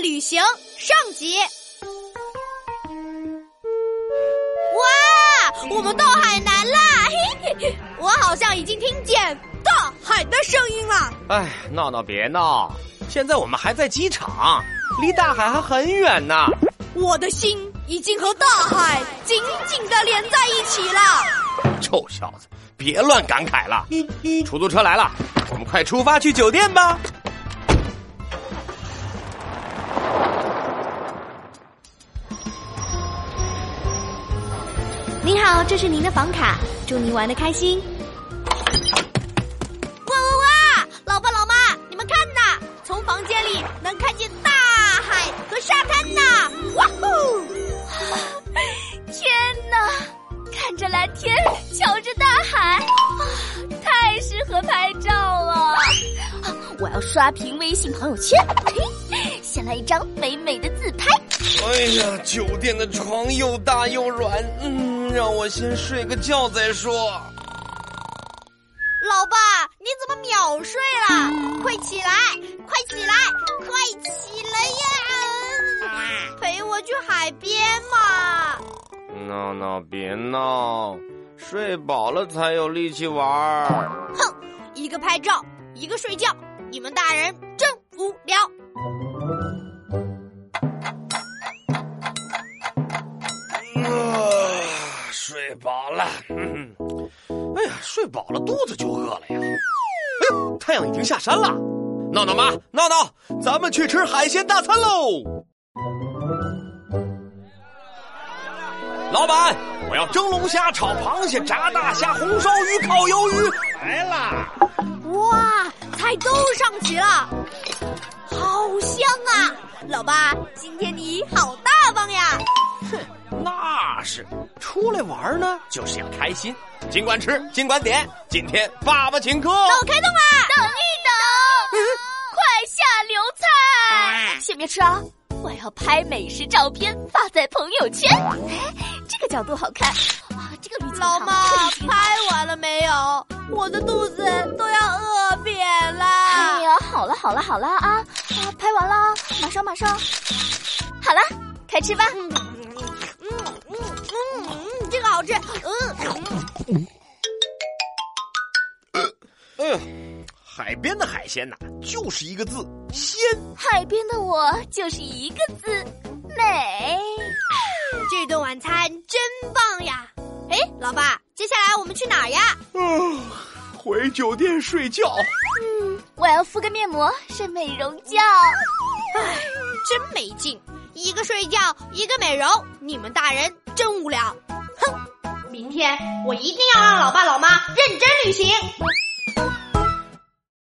旅行上集。哇，我们到海南啦！嘿嘿，我好像已经听见大海的声音了。哎，闹闹别闹，现在我们还在机场，离大海还很远呢。我的心已经和大海紧紧的连在一起了。臭小子，别乱感慨了。出租车来了，我们快出发去酒店吧。您好，这是您的房卡，祝您玩的开心。哇哇哇！老爸老妈，你们看呐，从房间里能看见大海和沙滩呐！哇哦！天哪，看着蓝天，瞧着大海，啊，太适合拍照了。我要刷屏微信朋友圈，先来一张美美的自拍。哎呀，酒店的床又大又软，嗯，让我先睡个觉再说。老爸，你怎么秒睡了？快起来，快起来，快起来呀！陪我去海边嘛！闹闹别闹，睡饱了才有力气玩。哼，一个拍照，一个睡觉，你们大人真无聊。啊，睡饱了。嗯，哎呀，睡饱了，肚子就饿了呀。哎呦，太阳已经下山了。闹闹妈，闹闹，咱们去吃海鲜大餐喽！老板，我要蒸龙虾、炒螃蟹、炸大虾、红烧鱼、烤鱿鱼，来啦！哇，菜都上齐了，好香啊！老爸，今天你好出来玩呢，就是要开心，尽管吃，尽管点，今天爸爸请客。那我开动啦！等一等，快下流菜，先别吃啊！我要拍美食照片发在朋友圈。哎，这个角度好看，哇，这个滤镜老妈，拍完了没有？我的肚子都要饿扁了。哎呀，好了好了好了啊啊，拍完了，马上马上，好了，开吃吧。好吃。嗯。哎呀，海边的海鲜呐，就是一个字鲜。海边的我就是一个字美。这顿晚餐真棒呀！哎，老爸，接下来我们去哪儿呀？嗯，回酒店睡觉。嗯，我要敷个面膜，睡美容觉。唉，真没劲，一个睡觉，一个美容，你们大人真无聊。天我一定要让老爸老妈认真履行。